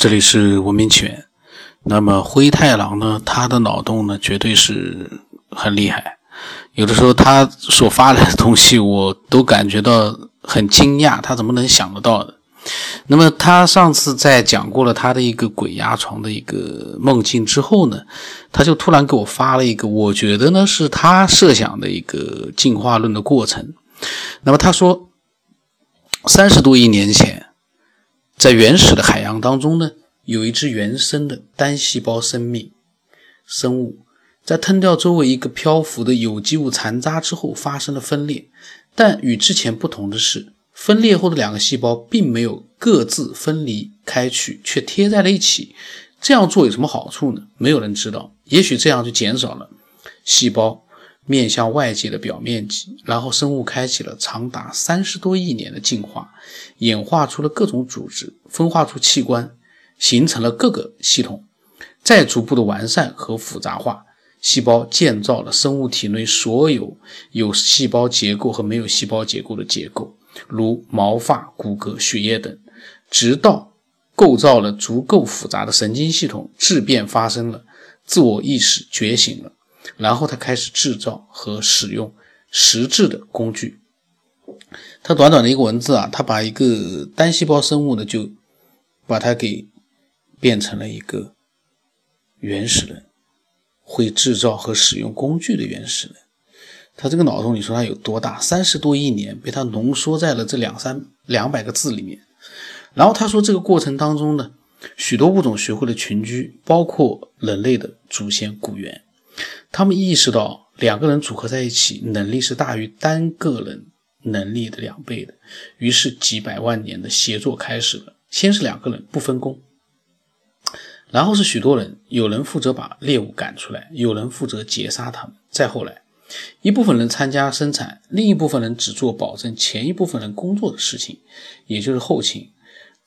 这里是文明起源。那么灰太狼呢？他的脑洞呢，绝对是很厉害。有的时候他所发来的东西，我都感觉到很惊讶，他怎么能想得到的？那么他上次在讲过了他的一个鬼压床的一个梦境之后呢，他就突然给我发了一个，我觉得呢是他设想的一个进化论的过程。那么他说，三十多亿年前，在原始的海洋当中呢，有一只原生的单细胞生命生物，在吞掉周围一个漂浮的有机物残渣之后发生了分裂，但与之前不同的是。分裂后的两个细胞并没有各自分离开去，却贴在了一起。这样做有什么好处呢？没有人知道。也许这样就减少了细胞面向外界的表面积，然后生物开启了长达三十多亿年的进化，演化出了各种组织，分化出器官，形成了各个系统，再逐步的完善和复杂化。细胞建造了生物体内所有有细胞结构和没有细胞结构的结构。如毛发、骨骼、血液等，直到构造了足够复杂的神经系统，质变发生了，自我意识觉醒了，然后他开始制造和使用实质的工具。他短短的一个文字啊，他把一个单细胞生物呢，就把它给变成了一个原始人，会制造和使用工具的原始人。他这个脑洞，你说他有多大？三十多亿年被他浓缩在了这两三两百个字里面。然后他说，这个过程当中呢，许多物种学会了群居，包括人类的祖先古猿。他们意识到两个人组合在一起，能力是大于单个人能力的两倍的。于是几百万年的协作开始了。先是两个人不分工，然后是许多人，有人负责把猎物赶出来，有人负责截杀他们，再后来。一部分人参加生产，另一部分人只做保证前一部分人工作的事情，也就是后勤。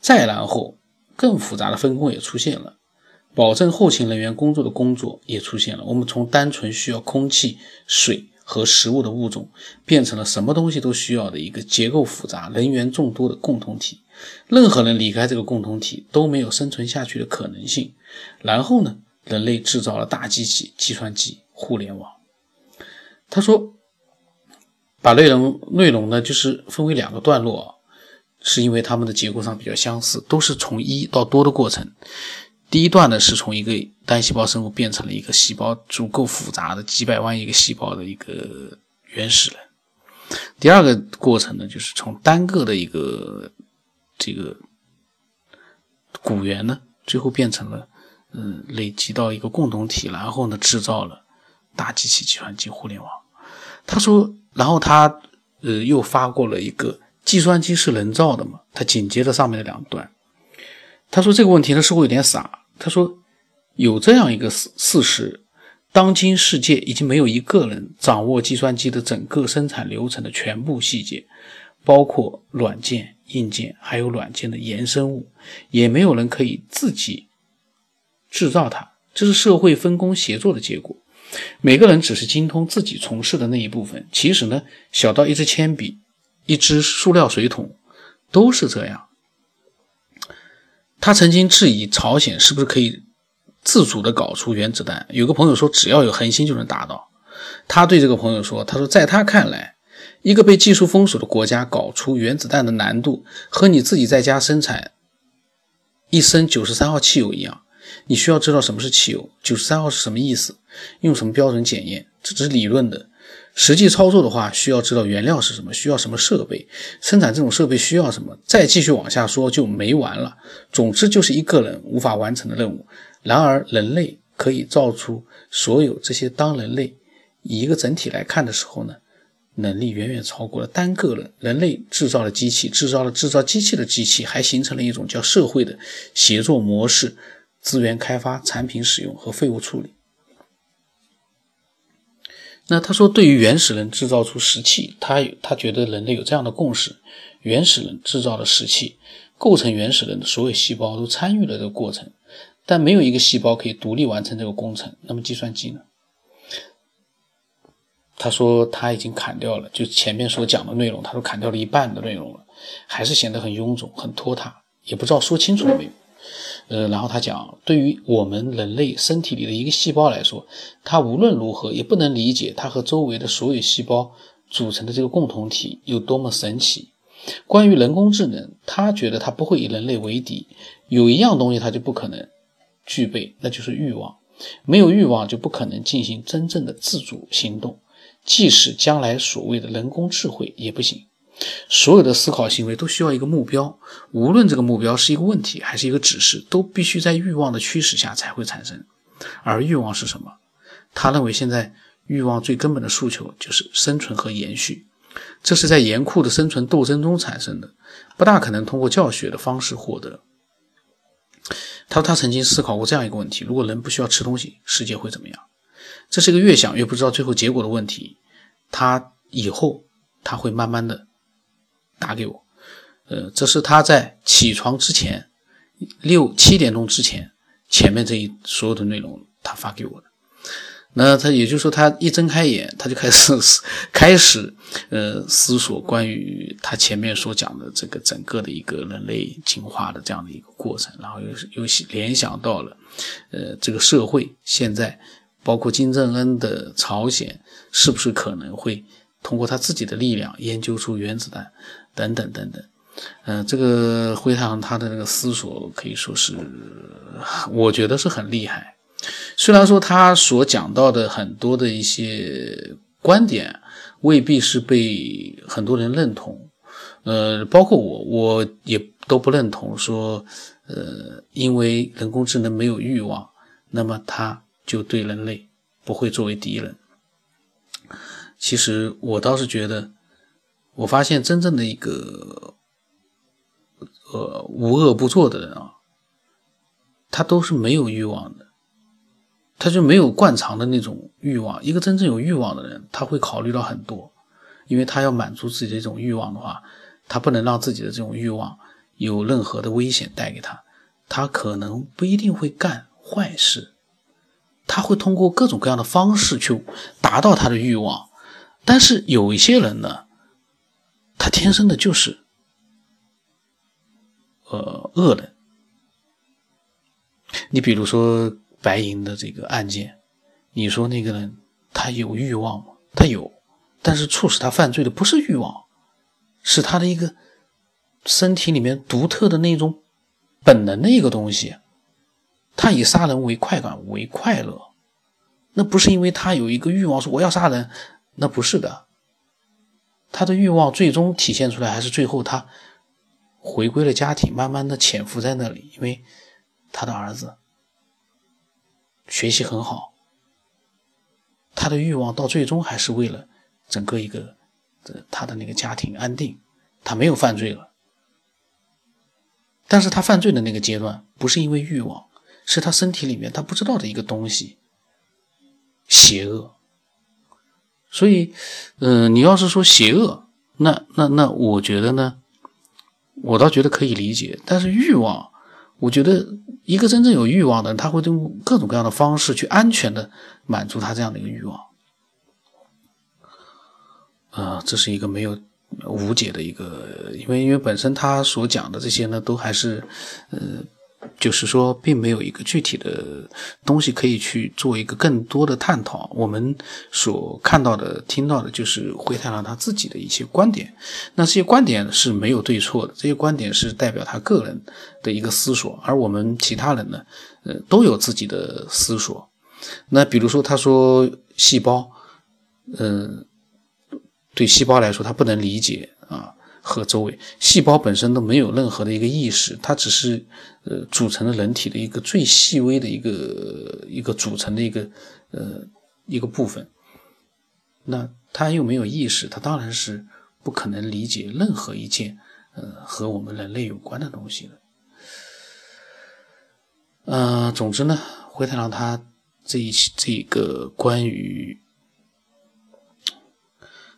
再然后，更复杂的分工也出现了，保证后勤人员工作的工作也出现了。我们从单纯需要空气、水和食物的物种，变成了什么东西都需要的一个结构复杂、人员众多的共同体。任何人离开这个共同体都没有生存下去的可能性。然后呢，人类制造了大机器、计算机、互联网。他说：“把内容内容呢，就是分为两个段落，是因为它们的结构上比较相似，都是从一到多的过程。第一段呢，是从一个单细胞生物变成了一个细胞足够复杂的几百万亿个细胞的一个原始人。第二个过程呢，就是从单个的一个这个古猿呢，最后变成了嗯，累积到一个共同体，然后呢，制造了大机器、计算机、互联网。”他说，然后他呃又发过了一个计算机是人造的嘛？他紧接着上面的两段，他说这个问题呢似乎有点傻。他说有这样一个事事实：当今世界已经没有一个人掌握计算机的整个生产流程的全部细节，包括软件、硬件，还有软件的衍生物，也没有人可以自己制造它。这是社会分工协作的结果。每个人只是精通自己从事的那一部分，其实呢，小到一支铅笔、一只塑料水桶，都是这样。他曾经质疑朝鲜是不是可以自主的搞出原子弹，有个朋友说只要有恒星就能达到。他对这个朋友说：“他说在他看来，一个被技术封锁的国家搞出原子弹的难度，和你自己在家生产一升九十三号汽油一样。”你需要知道什么是汽油，九十三号是什么意思，用什么标准检验，这只是理论的。实际操作的话，需要知道原料是什么，需要什么设备，生产这种设备需要什么。再继续往下说就没完了。总之就是一个人无法完成的任务。然而人类可以造出所有这些。当人类以一个整体来看的时候呢，能力远远超过了单个人。人类制造了机器，制造了制造机器的机器，还形成了一种叫社会的协作模式。资源开发、产品使用和废物处理。那他说，对于原始人制造出石器，他他觉得人类有这样的共识：原始人制造的石器，构成原始人的所有细胞都参与了这个过程，但没有一个细胞可以独立完成这个工程。那么计算机呢？他说他已经砍掉了，就前面所讲的内容，他都砍掉了一半的内容了，还是显得很臃肿、很拖沓，也不知道说清楚了没有。呃，然后他讲，对于我们人类身体里的一个细胞来说，它无论如何也不能理解它和周围的所有细胞组成的这个共同体有多么神奇。关于人工智能，他觉得他不会以人类为敌，有一样东西他就不可能具备，那就是欲望。没有欲望就不可能进行真正的自主行动，即使将来所谓的人工智慧也不行。所有的思考行为都需要一个目标，无论这个目标是一个问题还是一个指示，都必须在欲望的驱使下才会产生。而欲望是什么？他认为现在欲望最根本的诉求就是生存和延续，这是在严酷的生存斗争中产生的，不大可能通过教学的方式获得。他说他曾经思考过这样一个问题：如果人不需要吃东西，世界会怎么样？这是一个越想越不知道最后结果的问题。他以后他会慢慢的。打给我，呃，这是他在起床之前六七点钟之前前面这一所有的内容，他发给我的。那他也就是说，他一睁开眼，他就开始开始呃思索关于他前面所讲的这个整个的一个人类进化的这样的一个过程，然后又又联想到了呃这个社会现在包括金正恩的朝鲜是不是可能会通过他自己的力量研究出原子弹。等等等等，嗯，这个灰太狼他的那个思索可以说是，我觉得是很厉害。虽然说他所讲到的很多的一些观点未必是被很多人认同，呃，包括我，我也都不认同说，呃，因为人工智能没有欲望，那么他就对人类不会作为敌人。其实我倒是觉得。我发现真正的一个，呃，无恶不作的人啊，他都是没有欲望的，他就没有惯常的那种欲望。一个真正有欲望的人，他会考虑到很多，因为他要满足自己的这种欲望的话，他不能让自己的这种欲望有任何的危险带给他，他可能不一定会干坏事，他会通过各种各样的方式去达到他的欲望。但是有一些人呢。他天生的就是，呃，恶人。你比如说白银的这个案件，你说那个人他有欲望吗？他有，但是促使他犯罪的不是欲望，是他的一个身体里面独特的那种本能的一个东西。他以杀人为快感为快乐，那不是因为他有一个欲望说我要杀人，那不是的。他的欲望最终体现出来，还是最后他回归了家庭，慢慢的潜伏在那里。因为他的儿子学习很好，他的欲望到最终还是为了整个一个他的那个家庭安定。他没有犯罪了，但是他犯罪的那个阶段不是因为欲望，是他身体里面他不知道的一个东西，邪恶。所以，嗯，你要是说邪恶，那那那，我觉得呢，我倒觉得可以理解。但是欲望，我觉得一个真正有欲望的人，他会用各种各样的方式去安全的满足他这样的一个欲望。啊，这是一个没有无解的一个，因为因为本身他所讲的这些呢，都还是，呃。就是说，并没有一个具体的东西可以去做一个更多的探讨。我们所看到的、听到的，就是灰太狼他自己的一些观点。那这些观点是没有对错的，这些观点是代表他个人的一个思索。而我们其他人呢，呃，都有自己的思索。那比如说，他说细胞，嗯，对细胞来说，他不能理解啊。和周围细胞本身都没有任何的一个意识，它只是呃组成了人体的一个最细微的一个一个组成的一个呃一个部分。那它又没有意识，它当然是不可能理解任何一件呃和我们人类有关的东西的。嗯，总之呢，灰太狼他这一这个关于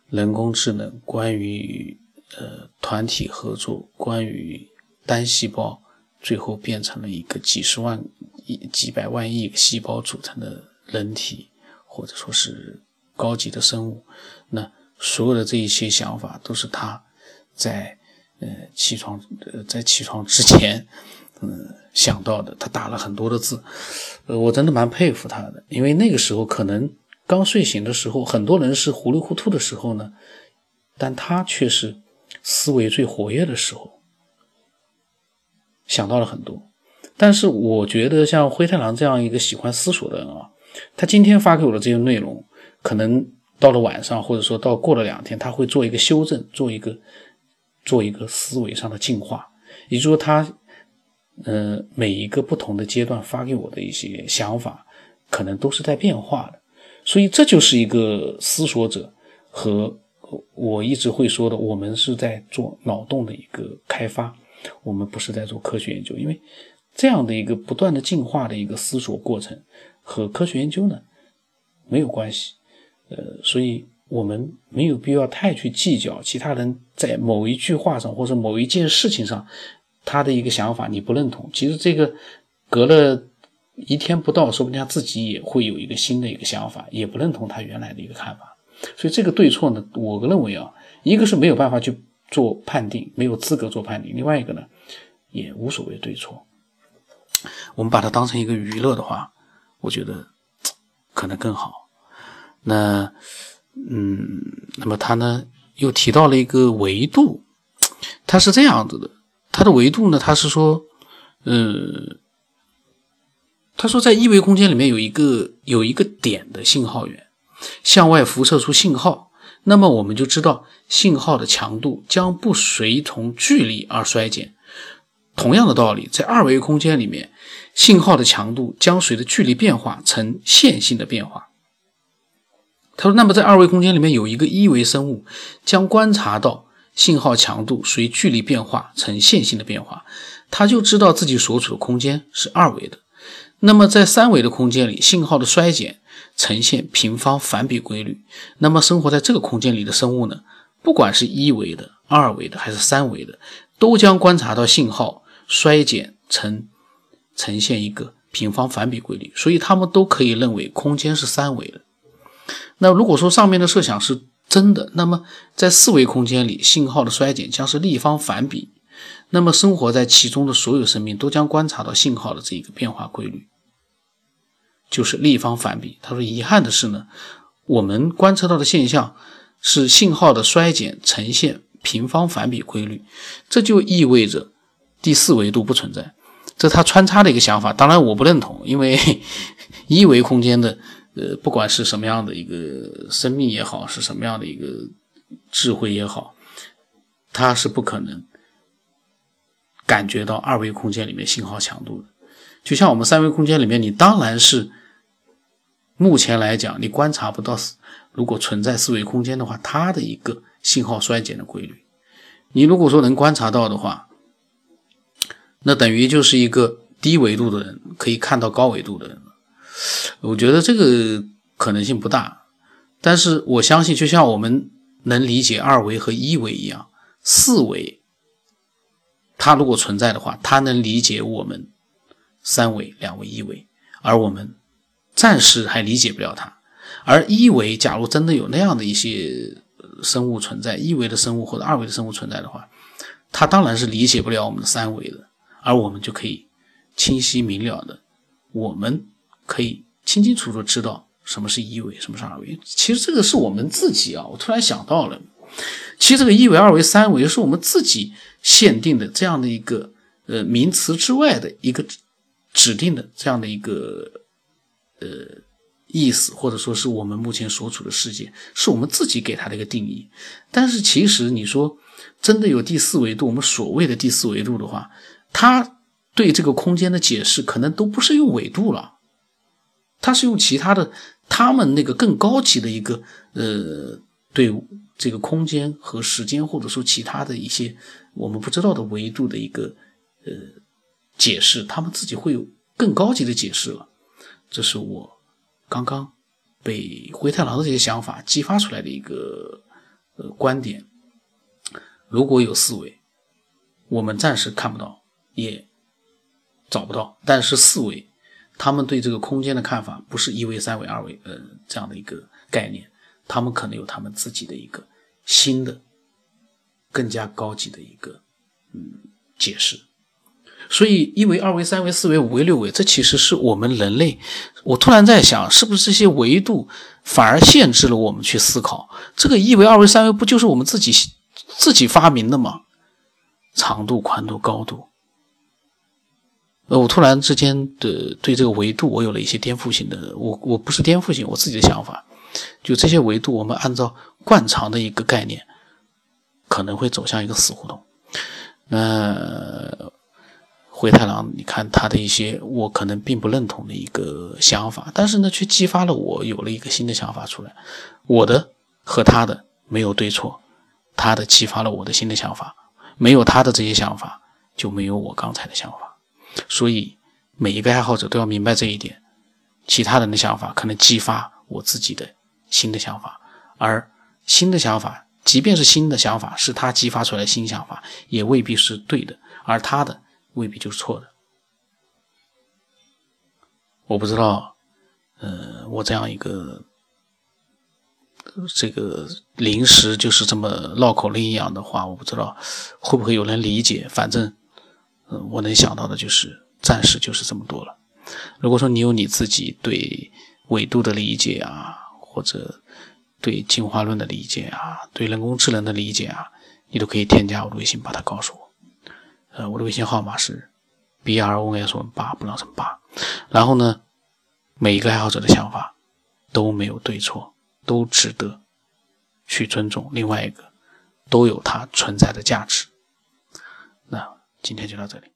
人工智能，关于。呃，团体合作，关于单细胞最后变成了一个几十万亿、几百万亿细胞组成的人体，或者说是高级的生物，那所有的这一些想法都是他在呃起床呃在起床之前，嗯想到的，他打了很多的字，呃，我真的蛮佩服他的，因为那个时候可能刚睡醒的时候，很多人是糊里糊涂的时候呢，但他却是思维最活跃的时候，想到了很多。但是我觉得像灰太狼这样一个喜欢思索的人啊，他今天发给我的这些内容，可能到了晚上，或者说到过了两天，他会做一个修正，做一个做一个思维上的进化，也就是说他。呃，每一个不同的阶段发给我的一些想法，可能都是在变化的，所以这就是一个思索者和我一直会说的，我们是在做脑洞的一个开发，我们不是在做科学研究，因为这样的一个不断的进化的一个思索过程和科学研究呢没有关系，呃，所以我们没有必要太去计较其他人在某一句话上或者某一件事情上。他的一个想法你不认同，其实这个隔了一天不到，说不定他自己也会有一个新的一个想法，也不认同他原来的一个看法。所以这个对错呢，我认为啊，一个是没有办法去做判定，没有资格做判定；另外一个呢，也无所谓对错。我们把它当成一个娱乐的话，我觉得可能更好。那嗯，那么他呢又提到了一个维度，他是这样子的。它的维度呢？他是说，呃，他说在一维空间里面有一个有一个点的信号源向外辐射出信号，那么我们就知道信号的强度将不随同距离而衰减。同样的道理，在二维空间里面，信号的强度将随着距离变化呈线性的变化。他说，那么在二维空间里面有一个一维生物将观察到。信号强度随距离变化呈线性的变化，他就知道自己所处的空间是二维的。那么在三维的空间里，信号的衰减呈现平方反比规律。那么生活在这个空间里的生物呢？不管是一维的、二维的还是三维的，都将观察到信号衰减呈呈现一个平方反比规律。所以他们都可以认为空间是三维的。那如果说上面的设想是，真的，那么在四维空间里，信号的衰减将是立方反比。那么生活在其中的所有生命都将观察到信号的这一个变化规律，就是立方反比。他说：“遗憾的是呢，我们观测到的现象是信号的衰减呈现平方反比规律，这就意味着第四维度不存在。”这他穿插的一个想法，当然我不认同，因为 一维空间的。呃，不管是什么样的一个生命也好，是什么样的一个智慧也好，它是不可能感觉到二维空间里面信号强度的。就像我们三维空间里面，你当然是目前来讲，你观察不到，如果存在四维空间的话，它的一个信号衰减的规律。你如果说能观察到的话，那等于就是一个低维度的人可以看到高维度的人。我觉得这个可能性不大，但是我相信，就像我们能理解二维和一维一样，四维它如果存在的话，它能理解我们三维、两维、一维，而我们暂时还理解不了它。而一维，假如真的有那样的一些生物存在，一维的生物或者二维的生物存在的话，它当然是理解不了我们的三维的，而我们就可以清晰明了的，我们。可以清清楚楚知道什么是一维，什么是二维。其实这个是我们自己啊，我突然想到了，其实这个一维、二维、三维是我们自己限定的这样的一个呃名词之外的一个指定的这样的一个呃意思，或者说是我们目前所处的世界，是我们自己给它的一个定义。但是其实你说真的有第四维度，我们所谓的第四维度的话，它对这个空间的解释可能都不是用纬度了。它是用其他的，他们那个更高级的一个，呃，对这个空间和时间，或者说其他的一些我们不知道的维度的一个，呃，解释，他们自己会有更高级的解释了。这是我刚刚被灰太狼的这些想法激发出来的一个，呃，观点。如果有四维，我们暂时看不到，也找不到，但是四维。他们对这个空间的看法不是一维、三维、二维，呃，这样的一个概念，他们可能有他们自己的一个新的、更加高级的一个嗯解释。所以一维、二维、三维、四维、五维、六维，这其实是我们人类。我突然在想，是不是这些维度反而限制了我们去思考？这个一维、二维、三维，不就是我们自己自己发明的吗？长度、宽度、高度。呃，我突然之间的对这个维度，我有了一些颠覆性的，我我不是颠覆性，我自己的想法。就这些维度，我们按照惯常的一个概念，可能会走向一个死胡同。那灰太狼，你看他的一些我可能并不认同的一个想法，但是呢，却激发了我有了一个新的想法出来。我的和他的没有对错，他的激发了我的新的想法，没有他的这些想法，就没有我刚才的想法。所以每一个爱好者都要明白这一点，其他人的想法可能激发我自己的新的想法，而新的想法。即便是新的想法是他激发出来新想法，也未必是对的，而他的未必就是错的。我不知道，呃，我这样一个这个临时就是这么绕口令一样的话，我不知道会不会有人理解。反正，嗯，我能想到的就是暂时就是这么多了。如果说你有你自己对纬度的理解啊，或者。对进化论的理解啊，对人工智能的理解啊，你都可以添加我的微信，把它告诉我。呃，我的微信号码是 b r o n s 八不让成八。然后呢，每一个爱好者的想法都没有对错，都值得去尊重。另外一个，都有它存在的价值。那今天就到这里。